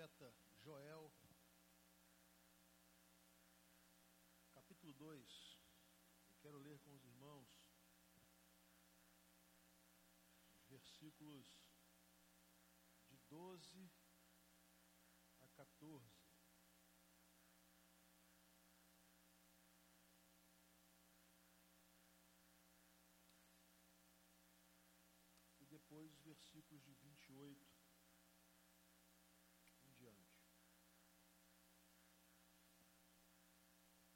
profeta Joel, capítulo 2. Eu quero ler com os irmãos os versículos de 12 a 14. E depois os versículos de 28 em diante.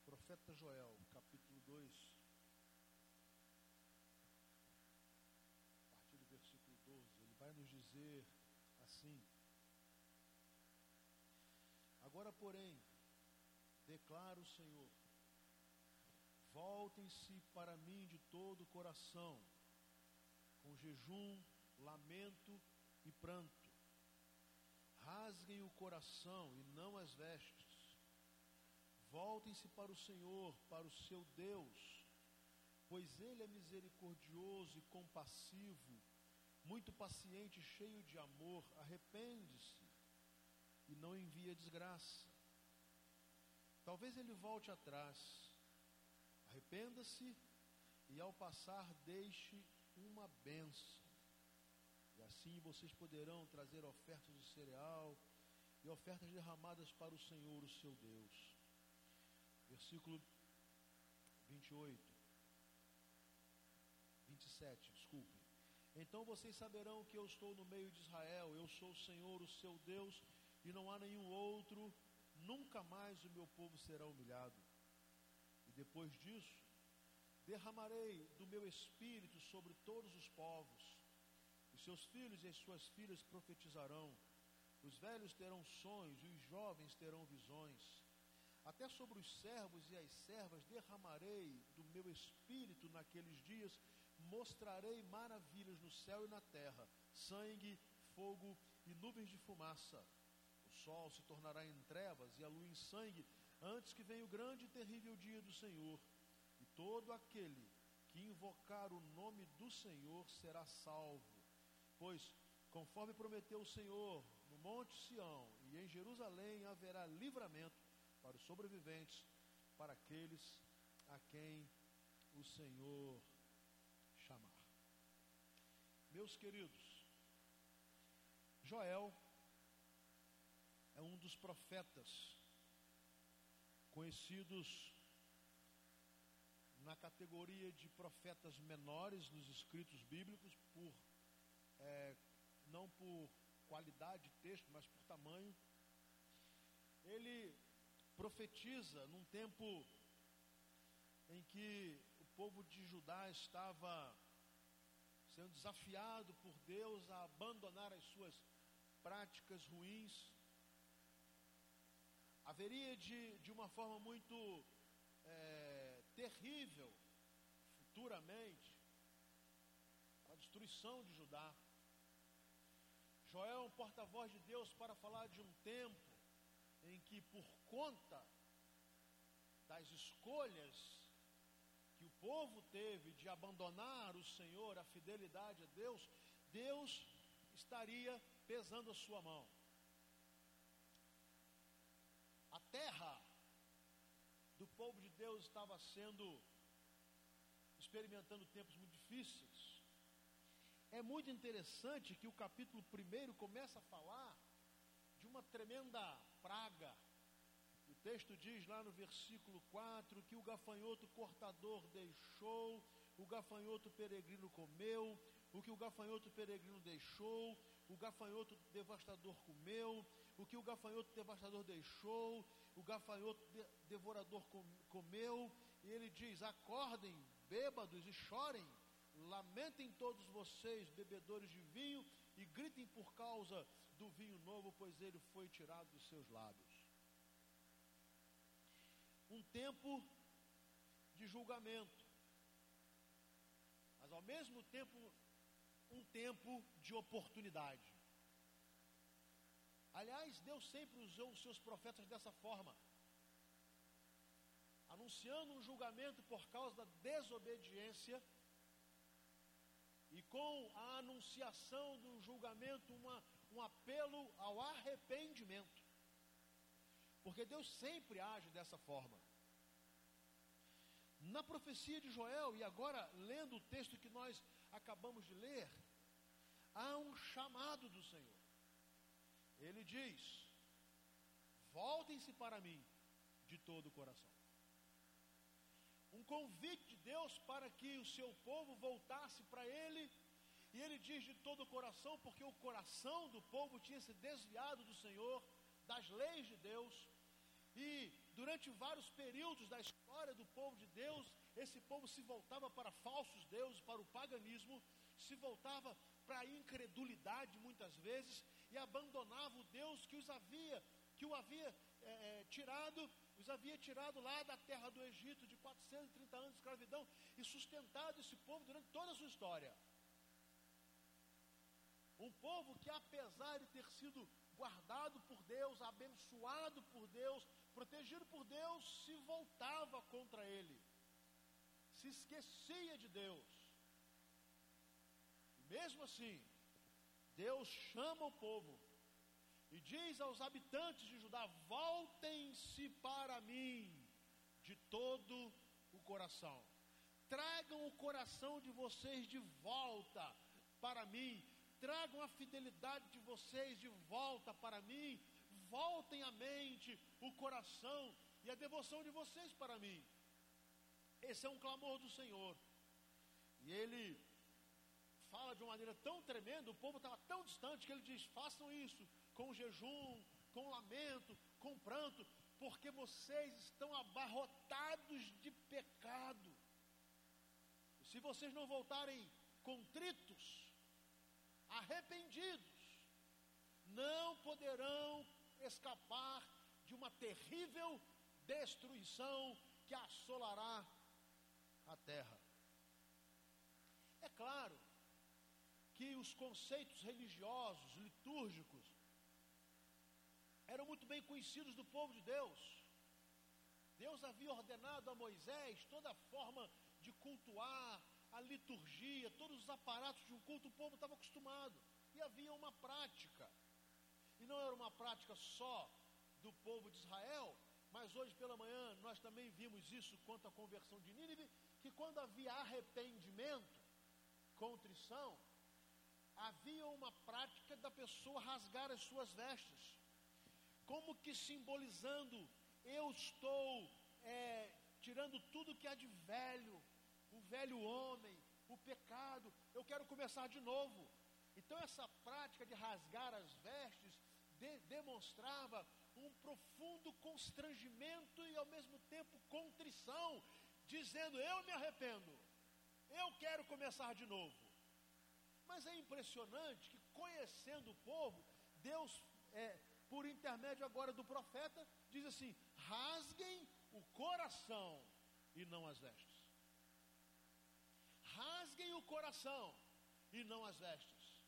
Profeta Joel, capítulo 2, a partir do versículo 12, ele vai nos dizer assim: Agora, porém, declara o Senhor, voltem-se para mim de todo o coração, com jejum, lamento e pranto. Rasguem o coração e não as vestes. Voltem-se para o Senhor, para o seu Deus, pois Ele é misericordioso e compassivo, muito paciente, cheio de amor. Arrepende-se e não envia desgraça. Talvez Ele volte atrás. Arrependa-se e ao passar deixe uma bênção. E assim vocês poderão trazer ofertas de cereal e ofertas derramadas para o Senhor, o seu Deus. Versículo 28. 27, desculpe. Então vocês saberão que eu estou no meio de Israel, eu sou o Senhor, o seu Deus, e não há nenhum outro, nunca mais o meu povo será humilhado. E depois disso, derramarei do meu espírito sobre todos os povos. Os seus filhos e as suas filhas profetizarão. Os velhos terão sonhos e os jovens terão visões. Até sobre os servos e as servas derramarei do meu espírito naqueles dias, mostrarei maravilhas no céu e na terra: sangue, fogo e nuvens de fumaça. O sol se tornará em trevas e a lua em sangue, antes que venha o grande e terrível dia do Senhor. E todo aquele que invocar o nome do Senhor será salvo. Pois, conforme prometeu o Senhor, no Monte Sião e em Jerusalém haverá livramento para os sobreviventes, para aqueles a quem o Senhor chamar. Meus queridos, Joel é um dos profetas conhecidos na categoria de profetas menores nos escritos bíblicos, por é, não por qualidade de texto, mas por tamanho. Ele profetiza num tempo em que o povo de Judá estava sendo desafiado por Deus a abandonar as suas práticas ruins. Haveria de, de uma forma muito é, terrível, futuramente, a destruição de Judá. Joel é um porta-voz de Deus para falar de um tempo em que, por conta das escolhas que o povo teve de abandonar o Senhor, a fidelidade a Deus, Deus estaria pesando a sua mão. A terra do povo de Deus estava sendo experimentando tempos muito difíceis. É muito interessante que o capítulo 1 começa a falar de uma tremenda praga. Texto diz lá no versículo 4 que o gafanhoto cortador deixou, o gafanhoto peregrino comeu, o que o gafanhoto peregrino deixou, o gafanhoto devastador comeu, o que o gafanhoto devastador deixou, o gafanhoto de devorador comeu, e ele diz: acordem, bêbados, e chorem, lamentem todos vocês, bebedores de vinho, e gritem por causa do vinho novo, pois ele foi tirado dos seus lábios. Um tempo de julgamento, mas ao mesmo tempo, um tempo de oportunidade. Aliás, Deus sempre usou os seus profetas dessa forma, anunciando um julgamento por causa da desobediência e com a anunciação do julgamento, uma, um apelo ao arrependimento. Porque Deus sempre age dessa forma. Na profecia de Joel, e agora lendo o texto que nós acabamos de ler, há um chamado do Senhor. Ele diz: Voltem-se para mim de todo o coração. Um convite de Deus para que o seu povo voltasse para Ele, e ele diz de todo o coração, porque o coração do povo tinha se desviado do Senhor, das leis de Deus, e durante vários períodos da história do povo de Deus, esse povo se voltava para falsos deuses, para o paganismo, se voltava para a incredulidade muitas vezes e abandonava o Deus que os havia, que o havia é, tirado, os havia tirado lá da terra do Egito de 430 anos de escravidão e sustentado esse povo durante toda a sua história. Um povo que, apesar de ter sido guardado por Deus, abençoado por Deus, protegido por Deus, se voltava contra ele, se esquecia de Deus. Mesmo assim, Deus chama o povo e diz aos habitantes de Judá: voltem-se para mim de todo o coração. Tragam o coração de vocês de volta para mim. Tragam a fidelidade de vocês de volta para mim. Voltem a mente, o coração e a devoção de vocês para mim. Esse é um clamor do Senhor. E ele fala de uma maneira tão tremenda, o povo estava tão distante que ele diz: façam isso com jejum, com lamento, com pranto, porque vocês estão abarrotados de pecado. Se vocês não voltarem contritos, arrependidos, não poderão escapar de uma terrível destruição que assolará a terra. É claro que os conceitos religiosos, litúrgicos, eram muito bem conhecidos do povo de Deus. Deus havia ordenado a Moisés toda a forma de cultuar, a liturgia, todos os aparatos de um culto, o povo estava acostumado. E havia uma prática. E não era uma prática só do povo de Israel, mas hoje pela manhã nós também vimos isso quanto à conversão de Nínive, que quando havia arrependimento, contrição, havia uma prática da pessoa rasgar as suas vestes, como que simbolizando: eu estou é, tirando tudo que há de velho, o velho homem, o pecado, eu quero começar de novo. Então, essa prática de rasgar as vestes de, demonstrava um profundo constrangimento e, ao mesmo tempo, contrição, dizendo: Eu me arrependo, eu quero começar de novo. Mas é impressionante que, conhecendo o povo, Deus, é, por intermédio agora do profeta, diz assim: rasguem o coração e não as vestes. Rasguem o coração e não as vestes.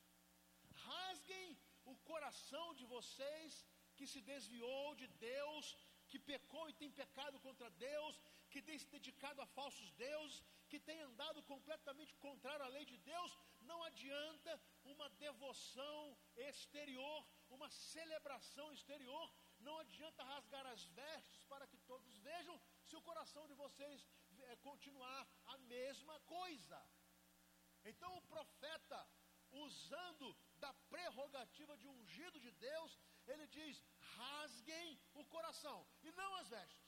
Rasguem o coração de vocês que se desviou de Deus, que pecou e tem pecado contra Deus, que tem se dedicado a falsos deuses, que tem andado completamente contrário à lei de Deus, não adianta uma devoção exterior, uma celebração exterior, não adianta rasgar as vestes para que todos vejam, se o coração de vocês é, continuar a mesma coisa. Então o profeta, usando da prerrogativa de ungido de Deus, ele diz: rasguem o coração e não as vestes.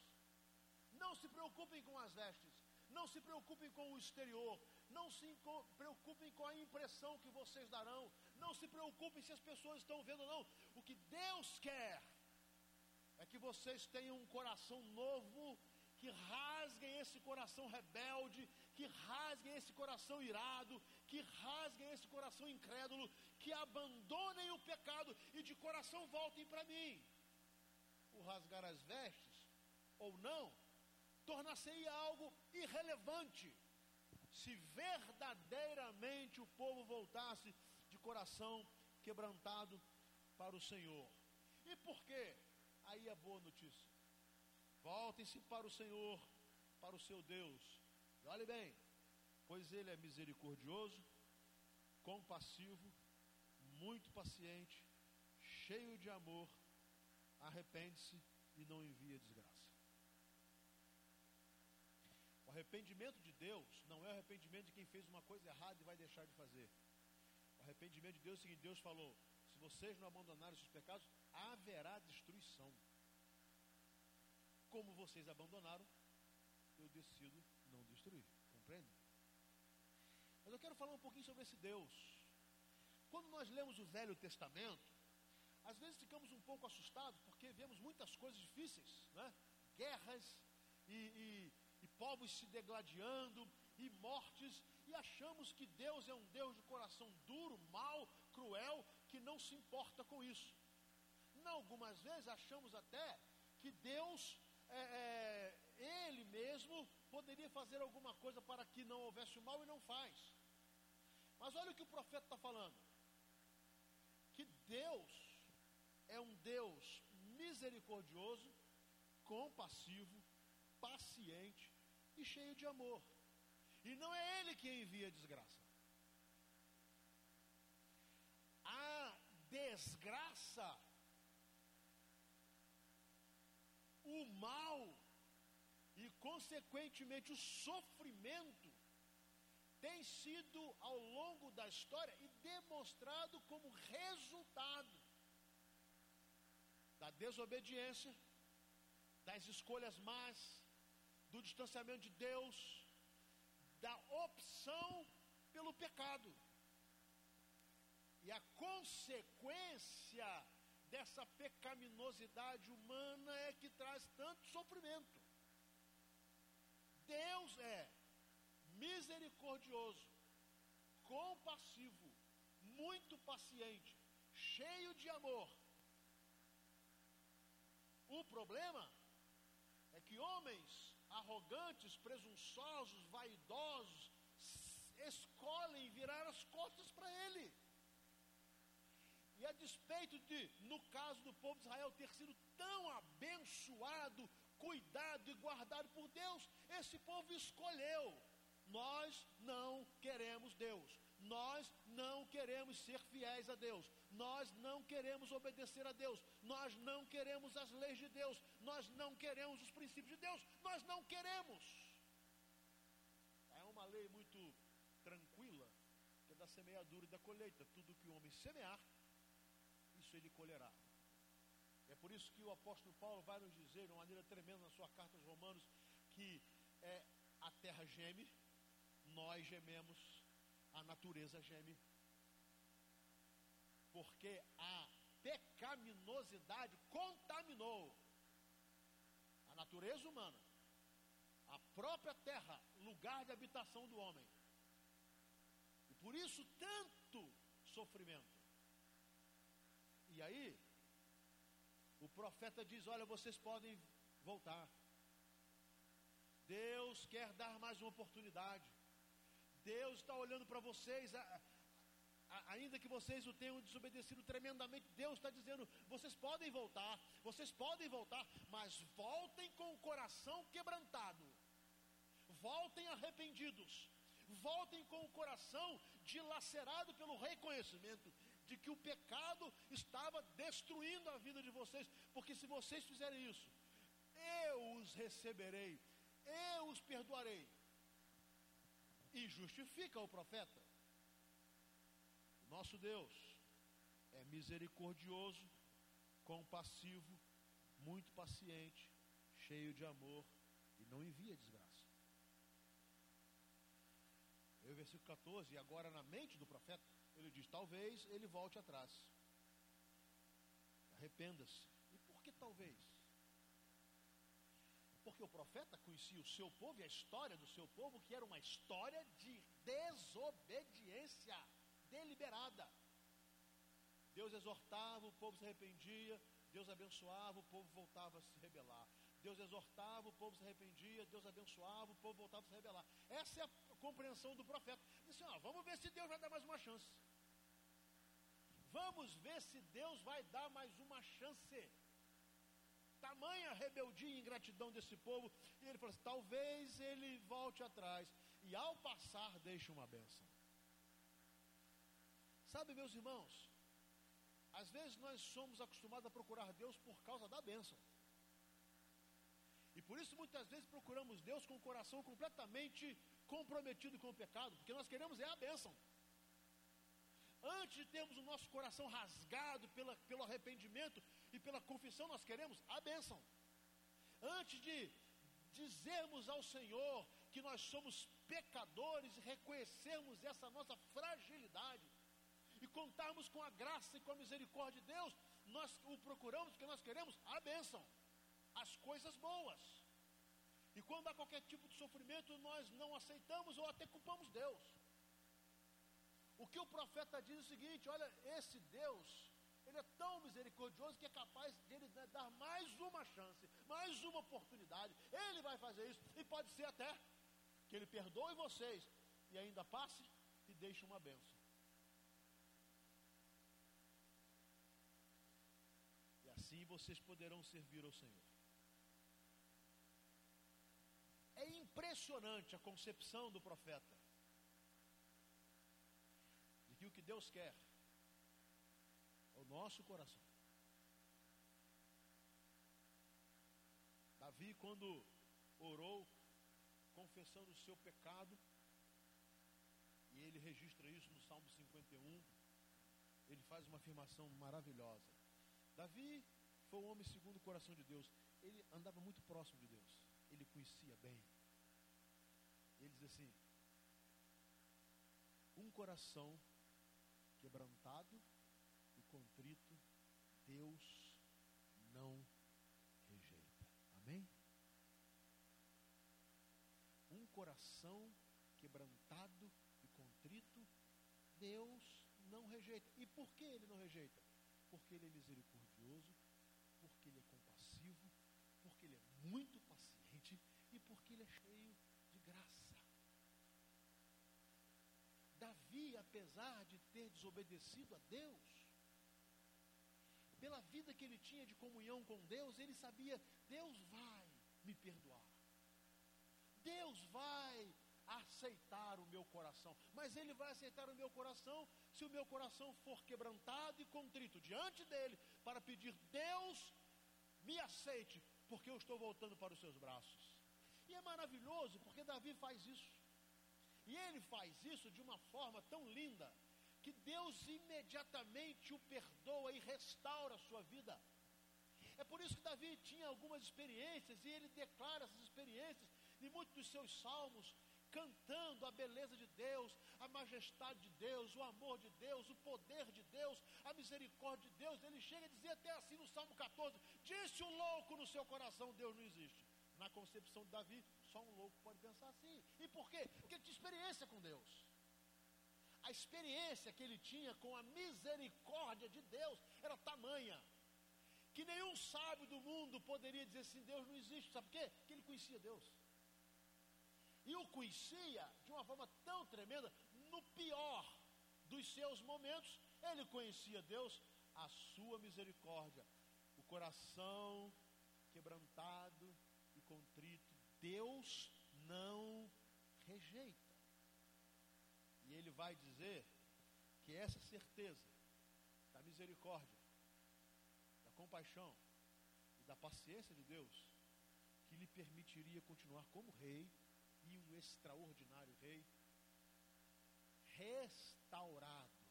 Não se preocupem com as vestes, não se preocupem com o exterior, não se preocupem com a impressão que vocês darão, não se preocupem se as pessoas estão vendo ou não. O que Deus quer é que vocês tenham um coração novo, que rasguem esse coração rebelde, que rasguem esse coração irado, que rasguem esse coração incrédulo, que abandonem o pecado e de coração voltem para mim. O rasgar as vestes, ou não, tornar-se algo irrelevante se verdadeiramente o povo voltasse de coração quebrantado para o Senhor. E por quê? Aí é boa notícia. Voltem-se para o Senhor, para o seu Deus. E olhe bem, pois Ele é misericordioso, compassivo, muito paciente cheio de amor, arrepende-se e não envia desgraça. O arrependimento de Deus não é o arrependimento de quem fez uma coisa errada e vai deixar de fazer. O arrependimento de Deus é o seguinte: Deus falou: se vocês não abandonarem os seus pecados, haverá destruição. Como vocês abandonaram, eu decido não destruir. Compreende? Mas eu quero falar um pouquinho sobre esse Deus. Quando nós lemos o Velho Testamento, às vezes ficamos um pouco assustados porque vemos muitas coisas difíceis, né? guerras e, e, e povos se degladiando e mortes, e achamos que Deus é um Deus de coração duro, mau, cruel, que não se importa com isso. Não, algumas vezes achamos até que Deus, é, é, Ele mesmo, poderia fazer alguma coisa para que não houvesse o mal e não faz. Mas olha o que o profeta está falando: que Deus é um Deus misericordioso, compassivo, paciente e cheio de amor. E não é Ele que envia desgraça. A desgraça, o mal e, consequentemente, o sofrimento tem sido ao longo da história e demonstrado como resultado da desobediência, das escolhas más, do distanciamento de Deus, da opção pelo pecado. E a consequência dessa pecaminosidade humana é que traz tanto sofrimento. Deus é misericordioso, compassivo, muito paciente, cheio de amor o problema é que homens arrogantes, presunçosos, vaidosos, escolhem virar as costas para ele. E a despeito de, no caso do povo de Israel, ter sido tão abençoado, cuidado e guardado por Deus, esse povo escolheu. Nós não queremos Deus. Nós não queremos ser fiéis a Deus. Nós não queremos obedecer a Deus. Nós não queremos as leis de Deus. Nós não queremos os princípios de Deus. Nós não queremos. É uma lei muito tranquila, que é da semeadura e da colheita. Tudo que o homem semear, ele colherá. É por isso que o apóstolo Paulo vai nos dizer, de uma maneira tremenda, na sua carta aos Romanos, que é, a terra geme, nós gememos, a natureza geme porque a pecaminosidade contaminou a natureza humana, a própria terra, lugar de habitação do homem. E por isso tanto sofrimento. E aí, o profeta diz: Olha, vocês podem voltar. Deus quer dar mais uma oportunidade. Deus está olhando para vocês ainda que vocês o tenham desobedecido tremendamente, Deus está dizendo: vocês podem voltar, vocês podem voltar, mas voltem com o coração quebrantado, voltem arrependidos, voltem com o coração dilacerado pelo reconhecimento de que o pecado estava destruindo a vida de vocês, porque se vocês fizerem isso, eu os receberei, eu os perdoarei. E justifica o profeta. Nosso Deus é misericordioso, compassivo, muito paciente, cheio de amor e não envia desgraça. E o versículo 14, e agora na mente do profeta, ele diz: talvez ele volte atrás. Arrependa-se. E por que talvez? Porque o profeta conhecia o seu povo e a história do seu povo, que era uma história de desobediência deliberada. Deus exortava, o povo se arrependia, Deus abençoava, o povo voltava a se rebelar. Deus exortava, o povo se arrependia, Deus abençoava, o povo voltava a se rebelar. Essa é a compreensão do profeta. Disse, ó, vamos ver se Deus vai dar mais uma chance. Vamos ver se Deus vai dar mais uma chance. Tamanha rebeldia e ingratidão desse povo. E ele falou assim: talvez ele volte atrás. E ao passar, deixe uma benção. Sabe, meus irmãos, Às vezes nós somos acostumados a procurar Deus por causa da bênção. E por isso muitas vezes procuramos Deus com o coração completamente comprometido com o pecado, porque nós queremos é a bênção. Antes de termos o nosso coração rasgado pela, pelo arrependimento e pela confissão, nós queremos a bênção. Antes de dizermos ao Senhor que nós somos pecadores e reconhecermos essa nossa fragilidade e contarmos com a graça e com a misericórdia de Deus, nós o procuramos porque nós queremos a bênção, as coisas boas. E quando há qualquer tipo de sofrimento, nós não aceitamos ou até culpamos Deus. O que o profeta diz é o seguinte: olha, esse Deus, ele é tão misericordioso que é capaz de ele dar mais uma chance, mais uma oportunidade. Ele vai fazer isso, e pode ser até que ele perdoe vocês e ainda passe e deixe uma benção. E assim vocês poderão servir ao Senhor. É impressionante a concepção do profeta o que Deus quer é o nosso coração. Davi, quando orou, confessando o seu pecado, e ele registra isso no Salmo 51, ele faz uma afirmação maravilhosa. Davi foi um homem segundo o coração de Deus. Ele andava muito próximo de Deus. Ele conhecia bem. Ele diz assim: um coração quebrantado e contrito, Deus não rejeita. Amém? Um coração quebrantado e contrito, Deus não rejeita. E por que ele não rejeita? Porque ele é misericordioso, porque ele é compassivo, porque ele é muito paciente e porque ele é cheio de graça. Davi, apesar de ter desobedecido a Deus, pela vida que ele tinha de comunhão com Deus, ele sabia: Deus vai me perdoar. Deus vai aceitar o meu coração. Mas Ele vai aceitar o meu coração se o meu coração for quebrantado e contrito diante dele para pedir: Deus, me aceite, porque eu estou voltando para os seus braços. E é maravilhoso porque Davi faz isso. E ele faz isso de uma forma tão linda que Deus imediatamente o perdoa e restaura a sua vida. É por isso que Davi tinha algumas experiências e ele declara essas experiências em muitos dos seus salmos, cantando a beleza de Deus, a majestade de Deus, o amor de Deus, o poder de Deus, a misericórdia de Deus. Ele chega a dizer até assim no Salmo 14: Disse o louco no seu coração: Deus não existe. Na concepção de Davi, só um louco pode pensar assim. E por quê? Porque ele tinha experiência com Deus. A experiência que ele tinha com a misericórdia de Deus era tamanha que nenhum sábio do mundo poderia dizer assim: Deus não existe. Sabe por quê? Porque ele conhecia Deus. E o conhecia de uma forma tão tremenda, no pior dos seus momentos, ele conhecia Deus, a sua misericórdia, o coração quebrantado. Deus não rejeita. E ele vai dizer que essa certeza da misericórdia, da compaixão e da paciência de Deus, que lhe permitiria continuar como rei e um extraordinário rei, restaurado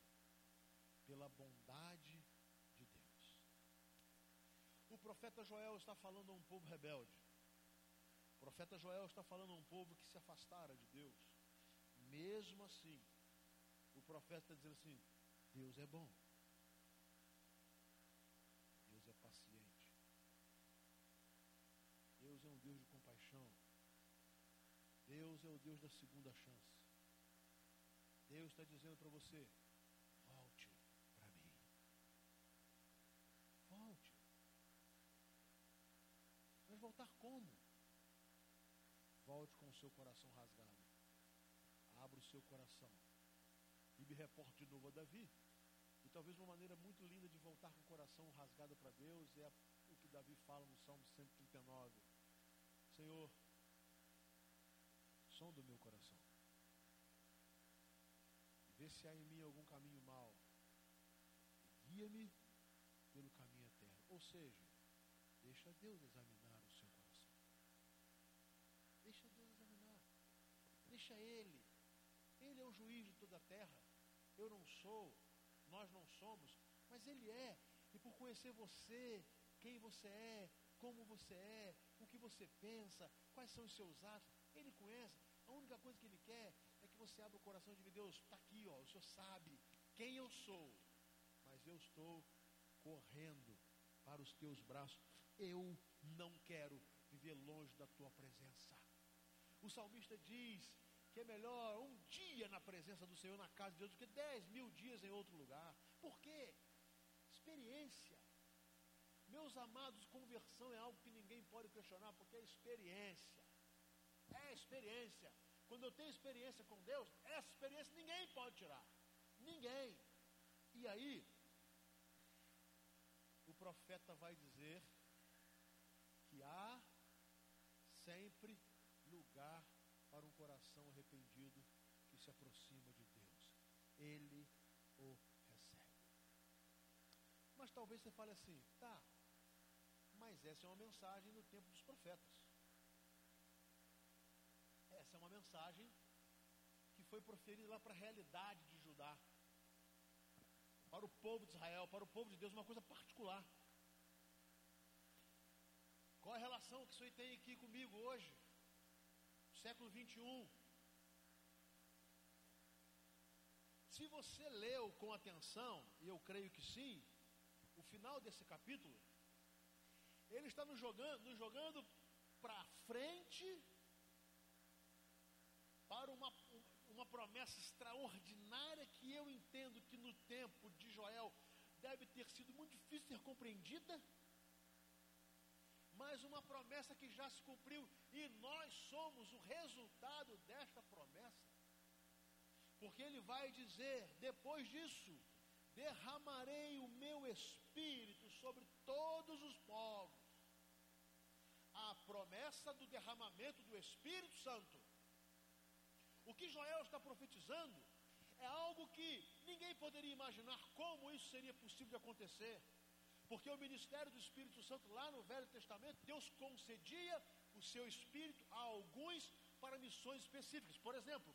pela bondade de Deus. O profeta Joel está falando a um povo rebelde. Profeta Joel está falando a um povo que se afastara de Deus. Mesmo assim, o profeta está dizendo assim: Deus é bom. Deus é paciente. Deus é um Deus de compaixão. Deus é o Deus da segunda chance. Deus está dizendo para você: volte para mim. Volte. Mas voltar como? Volte com o seu coração rasgado. Abra o seu coração. E me reporte de novo a Davi. E talvez uma maneira muito linda de voltar com o coração rasgado para Deus é o que Davi fala no Salmo 139. Senhor, som do meu coração. Vê se há em mim algum caminho mau. Guia-me Ou seja, deixa Deus examinar o seu coração. Deixa Deus examinar. Deixa Ele. Ele é o juiz de toda a terra. Eu não sou, nós não somos, mas Ele é. E por conhecer você, quem você é, como você é, o que você pensa, quais são os seus atos, Ele conhece. A única coisa que Ele quer é que você abra o coração e diga, Deus, está aqui, ó, o Senhor sabe quem eu sou, mas eu estou correndo para os teus braços. Eu não quero viver longe da tua presença. O salmista diz que é melhor um dia na presença do Senhor, na casa de Deus, do que dez mil dias em outro lugar. Por quê? Experiência. Meus amados, conversão é algo que ninguém pode questionar, porque é experiência. É experiência. Quando eu tenho experiência com Deus, essa experiência ninguém pode tirar. Ninguém. E aí, o profeta vai dizer que há sempre lugar para um coração arrependido que se aproxima de Deus. Ele o recebe. Mas talvez você fale assim, tá, mas essa é uma mensagem no tempo dos profetas. Essa é uma mensagem que foi proferida lá para a realidade de Judá, para o povo de Israel, para o povo de Deus, uma coisa particular. Qual a relação que isso aí tem aqui comigo hoje? Século 21. Se você leu com atenção, e eu creio que sim, o final desse capítulo, ele está nos jogando, nos jogando para frente para uma, uma promessa extraordinária que eu entendo que no tempo de Joel deve ter sido muito difícil ser compreendida, mas uma promessa que já se cumpriu e nós somos o resultado desta promessa. Porque ele vai dizer, depois disso, derramarei o meu espírito sobre todos os povos. A promessa do derramamento do Espírito Santo o que Joel está profetizando é algo que ninguém poderia imaginar como isso seria possível de acontecer. Porque o ministério do Espírito Santo, lá no Velho Testamento, Deus concedia o seu Espírito a alguns para missões específicas. Por exemplo,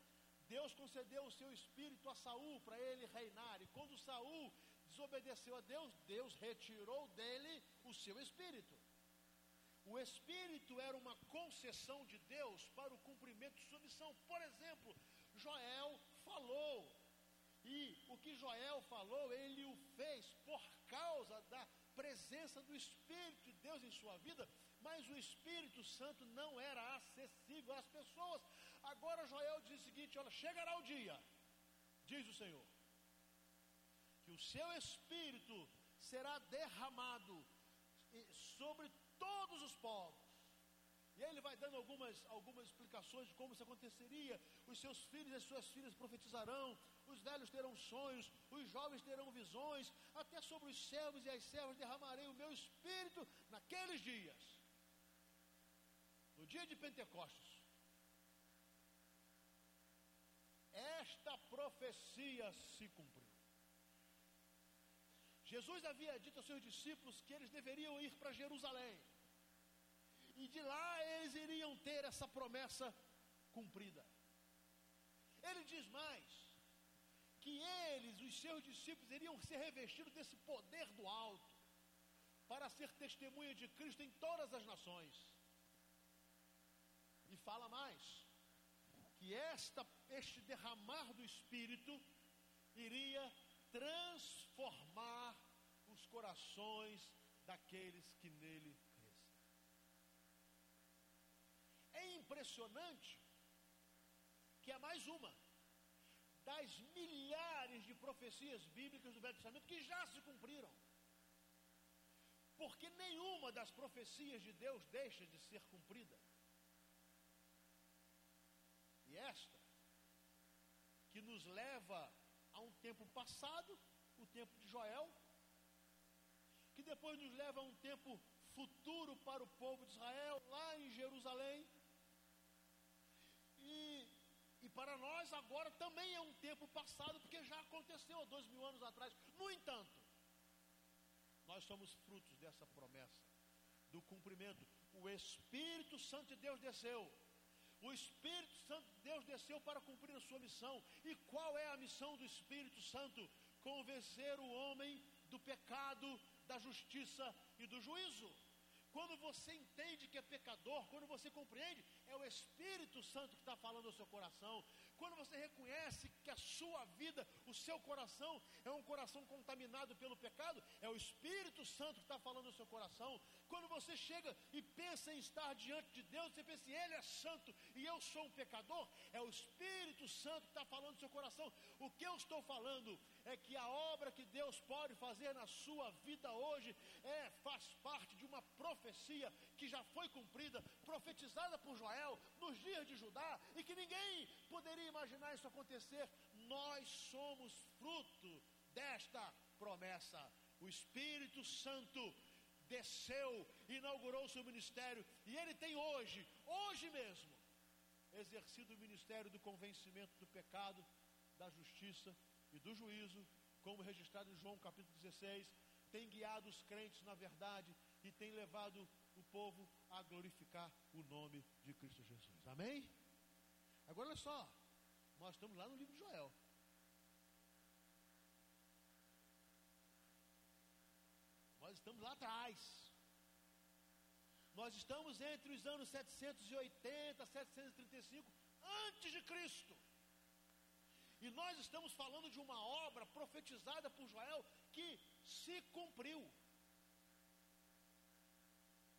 Deus concedeu o seu Espírito a Saul para ele reinar. E quando Saul desobedeceu a Deus, Deus retirou dele o seu Espírito. O Espírito era uma concessão de Deus para o cumprimento de sua missão. Por exemplo, Joel falou. E o que Joel falou, ele o fez por causa da presença do Espírito de Deus em sua vida, mas o Espírito Santo não era acessível às pessoas. Agora Joel diz o seguinte: olha, chegará o dia, diz o Senhor, que o seu Espírito será derramado sobre todos os povos. E aí ele vai dando algumas, algumas explicações de como isso aconteceria. Os seus filhos e as suas filhas profetizarão, os velhos terão sonhos, os jovens terão visões, até sobre os servos e as servas derramarei o meu espírito naqueles dias. No dia de Pentecostes. Esta profecia se cumpriu. Jesus havia dito aos seus discípulos que eles deveriam ir para Jerusalém e de lá eles iriam ter essa promessa cumprida. Ele diz mais: que eles, os seus discípulos, iriam ser revestidos desse poder do alto, para ser testemunha de Cristo em todas as nações. E fala mais: que esta, este derramar do Espírito iria transformar os corações daqueles que nele impressionante que é mais uma das milhares de profecias bíblicas do Velho Testamento que já se cumpriram. Porque nenhuma das profecias de Deus deixa de ser cumprida. Esta, que nos leva a um tempo passado, o tempo de Joel, que depois nos leva a um tempo futuro para o povo de Israel, lá em Jerusalém, e, e para nós agora também é um tempo passado, porque já aconteceu há dois mil anos atrás. No entanto, Nós somos frutos dessa promessa, do cumprimento. O Espírito Santo de Deus desceu. O Espírito Santo de Deus desceu para cumprir a sua missão. E qual é a missão do Espírito Santo? Convencer o homem do pecado, da justiça e do juízo. Quando você entende que é pecador, quando você compreende, é o Espírito Santo que está falando ao seu coração. Quando você reconhece que a sua vida, o seu coração é um coração contaminado pelo pecado, é o Espírito Santo que está falando ao seu coração. Quando você chega e pensa em estar diante de Deus, você pensa, Ele é santo e eu sou um pecador, é o Espírito Santo que está falando ao seu coração. O que eu estou falando é que a obra que Deus pode fazer na sua vida hoje é faz parte de uma profecia que já foi cumprida, profetizada por Joel nos dias de Judá e que ninguém poderia imaginar isso acontecer. Nós somos fruto desta promessa. O Espírito Santo desceu, inaugurou seu ministério e ele tem hoje, hoje mesmo, exercido o ministério do convencimento do pecado, da justiça e do juízo, como registrado em João capítulo 16, tem guiado os crentes na verdade e tem levado o povo a glorificar o nome de Cristo Jesus. Amém? Agora olha só, nós estamos lá no livro de Joel. Nós estamos lá atrás. Nós estamos entre os anos 780 e 735 antes de Cristo. E nós estamos falando de uma obra profetizada por Joel que se cumpriu.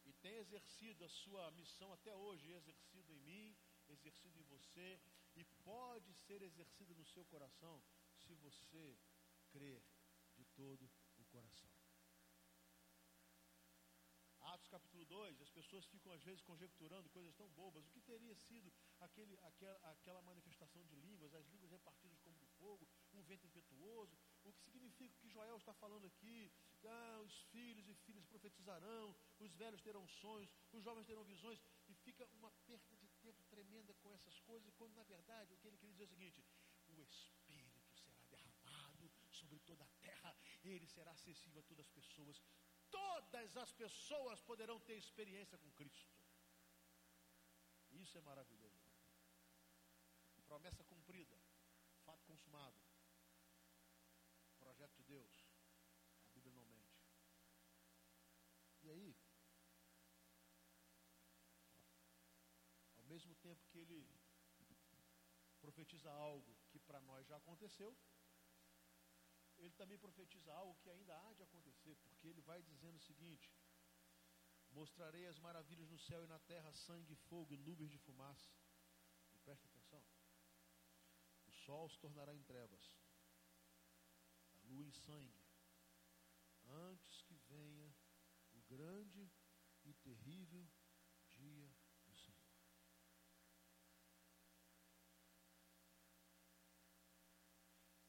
E tem exercido a sua missão até hoje, exercido em mim, exercido em você, e pode ser exercido no seu coração se você crer de todo o coração. Atos capítulo 2, as pessoas ficam às vezes conjecturando coisas tão bobas. O que teria sido aquele, aquela, aquela manifestação de línguas, as línguas repartidas como do fogo, um vento impetuoso? O que significa que Joel está falando aqui? Ah, os filhos e filhas profetizarão, os velhos terão sonhos, os jovens terão visões, e fica uma perda com essas coisas, quando na verdade o que ele queria dizer é o seguinte: o Espírito será derramado sobre toda a terra, ele será acessível a todas as pessoas, todas as pessoas poderão ter experiência com Cristo. Isso é maravilhoso. Promessa cumprida, fato consumado. Projeto de Deus. A Bíblia não mente. E aí, ao mesmo tempo que ele profetiza algo que para nós já aconteceu, ele também profetiza algo que ainda há de acontecer, porque ele vai dizendo o seguinte: Mostrarei as maravilhas no céu e na terra, sangue, fogo e nuvens de fumaça. E preste atenção: o sol se tornará em trevas, a lua em sangue, antes que venha o grande e terrível dia do Senhor.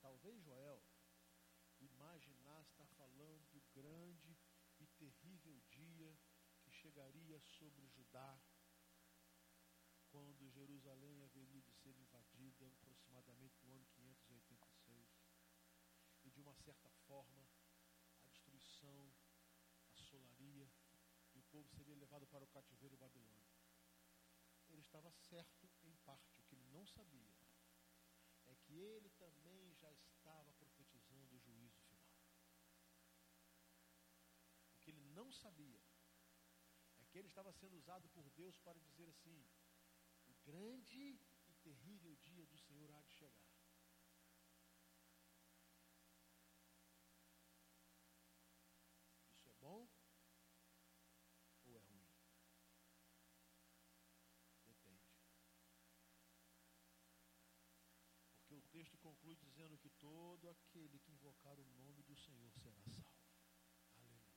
Talvez Joel imaginar estar falando do grande e terrível dia que chegaria sobre Judá, quando Jerusalém haveria de ser invadida aproximadamente no ano 586. E de uma certa forma, a destruição assolaria e o povo seria levado para o cativeiro babilônico. Ele estava certo em parte, o que ele não sabia é que ele também já estava profetizando o juízo final. O que ele não sabia é que ele estava sendo usado por Deus para dizer assim: o grande e terrível dia do Senhor há de chegar. Isso é bom ou é ruim? Depende. Porque o texto conclui dizendo que todo aquele que invocar o nome do Senhor será salvo. Aleluia.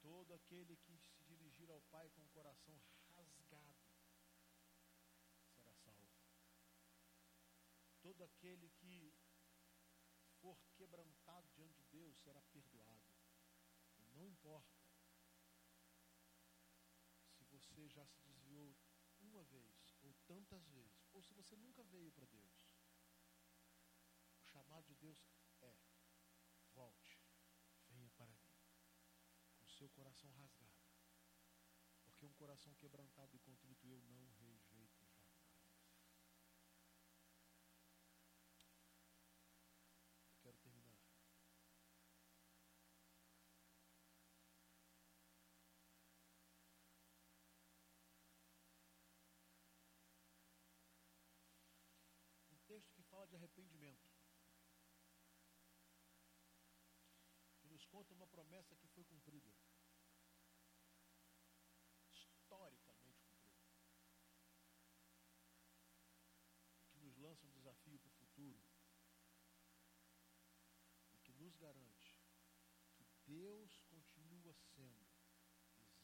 Todo aquele que se dirigir ao Pai com o coração rasgado será salvo. Todo aquele que for quebrantado diante de Deus será perdoado. Não importa se você já se desviou uma vez, ou tantas vezes, ou se você nunca veio para Deus. O chamado de Deus é volte, venha para mim, com seu coração rasgado, porque um coração quebrantado e contrito eu não rejeito jamais. Eu quero terminar. Um texto que fala de arrependimento. Nos conta uma promessa que foi cumprida. Historicamente cumprida. Que nos lança um desafio para o futuro. E que nos garante que Deus continua sendo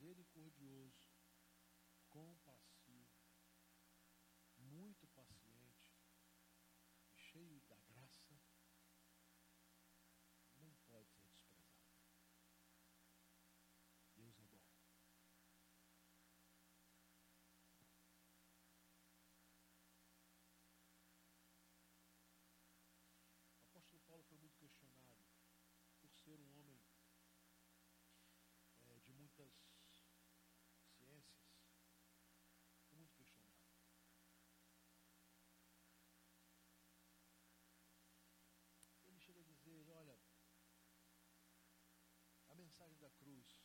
misericordioso, compassivo, muito paciente cheio da graça, não pode ser desprezado. Deus é bom. O apóstolo Paulo foi muito questionado por ser um homem eh, de muitas ciências. Foi muito questionado. Ele chega a dizer, olha, a mensagem da cruz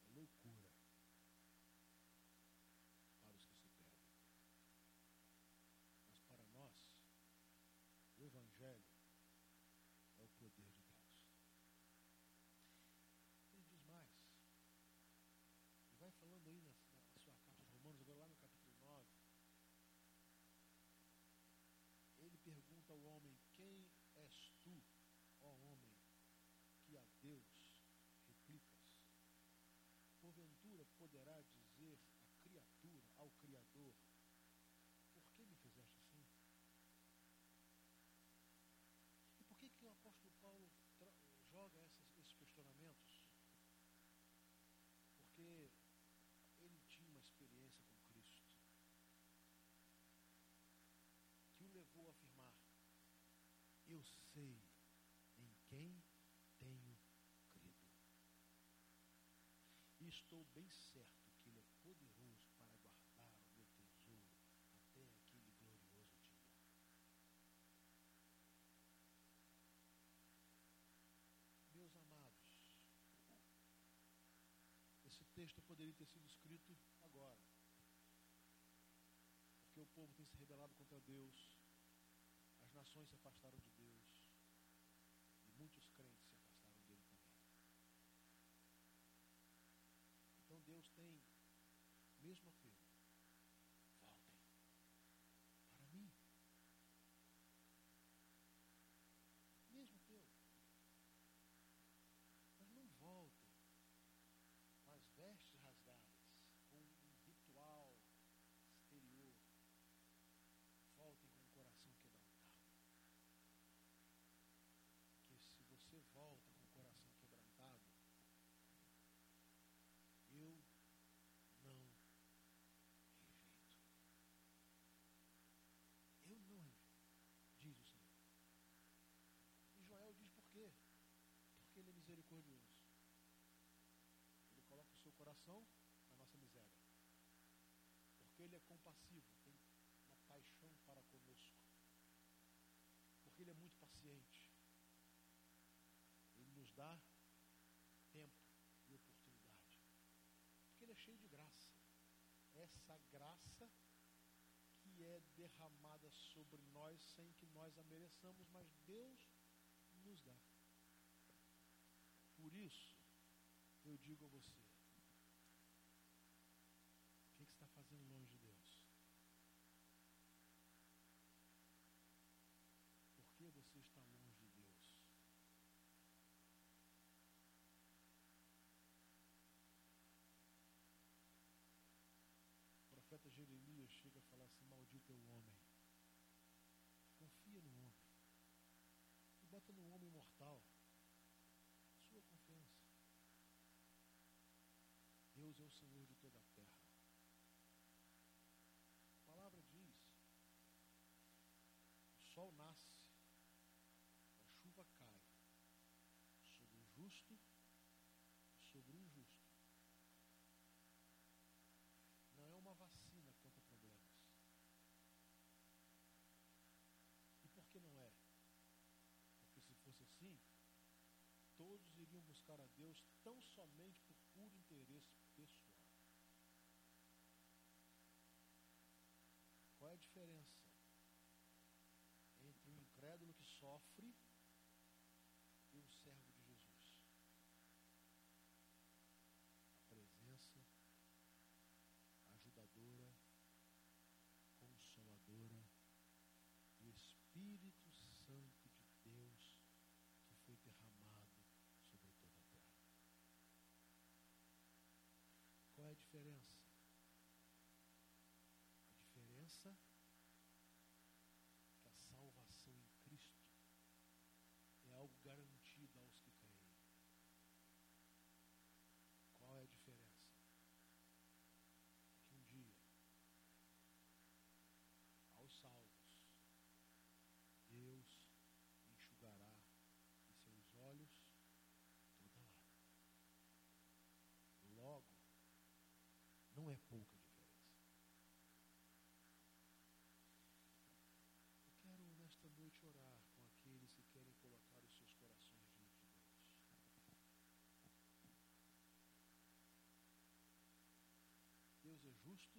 é loucura para os que se perdem. Mas para nós, o Evangelho é o poder de Deus. Ele diz mais. E vai falando aí na, na sua carta aos Romanos, agora lá no capítulo 9. Ele pergunta ao homem: Quem és tu, ó homem, que a Deus replicas? Porventura poderá dizer a criatura ao Criador: Por que me fizeste assim? E por que, que o apóstolo Paulo joga essas- esses questionamentos? Porque ele tinha uma experiência com Cristo que o levou a afirmar: Eu sei em quem tenho crido. E estou bem certo que Ele é poderoso para guardar o meu tesouro até aquele glorioso dia. Meus amados, esse texto poderia ter sido escrito agora. Porque o povo tem se rebelado contra Deus, as nações se afastaram de Deus, e muitos crentes se afastaram dele também. Então Deus tem mesmo apelo. Voltem para mim. Mesmo apelo. Mas não voltem com as vestes rasgadas, com um ritual exterior. Voltem com o coração quebrantado. Porque se você volta com o coração quebrantado, eu não rejeito. Eu não rejeito, diz o Senhor. E Joel diz por quê? Porque ele é misericordioso. Ele coloca o seu coração na nossa miséria. Porque ele é compassivo, tem uma paixão para conosco. Porque ele é muito paciente. Ele nos dá tempo e oportunidade. Porque ele é cheio de graça. Essa graça que é derramada sobre nós sem que nós a mereçamos, mas Deus nos dá. Isso, eu digo a você: o que, que você está fazendo longe de Deus? Por que você está longe de Deus? O profeta Jeremias chega a falar assim: Maldito é o homem. Confia no homem. E bota no homem mortal sua confiança. Deus é o Senhor de toda a terra. A palavra diz: o sol nasce, a chuva cai, justo sobre o injusto. Não é uma vacina contra problemas. E por que não é? Porque se fosse assim, todos iriam buscar a Deus tão somente por puro interesse pessoal. Qual é a diferença entre o incrédulo que sofre e o servo de Jesus? A presença ajudadora, consoladora do Espírito Santo de Deus que foi derramado sobre toda a terra. Qual é a diferença? A diferença é que a salvação em Cristo é algo garantido aos que creem. Qual é a diferença? Que um dia, aos salvos, Deus enxugará de seus olhos toda lágrima. Logo, não é pouca diferença. Eu quero nesta noite orar com aqueles que querem colocar os seus corações diante de Deus. Deus é justo,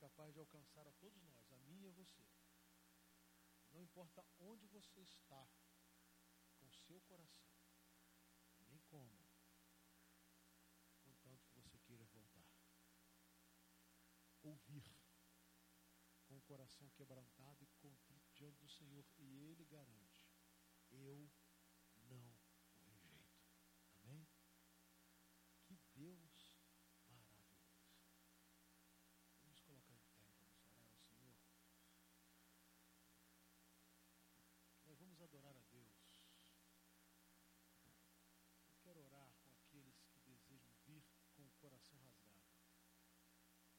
capaz de alcançar a todos nós, a mim e a você. Não importa onde você está com seu coração, nem como, contanto que você queira voltar. Ouvir com o coração quebrantado e contrito diante do Senhor, e Ele garante: eu não o rejeito. Amém? Que Deus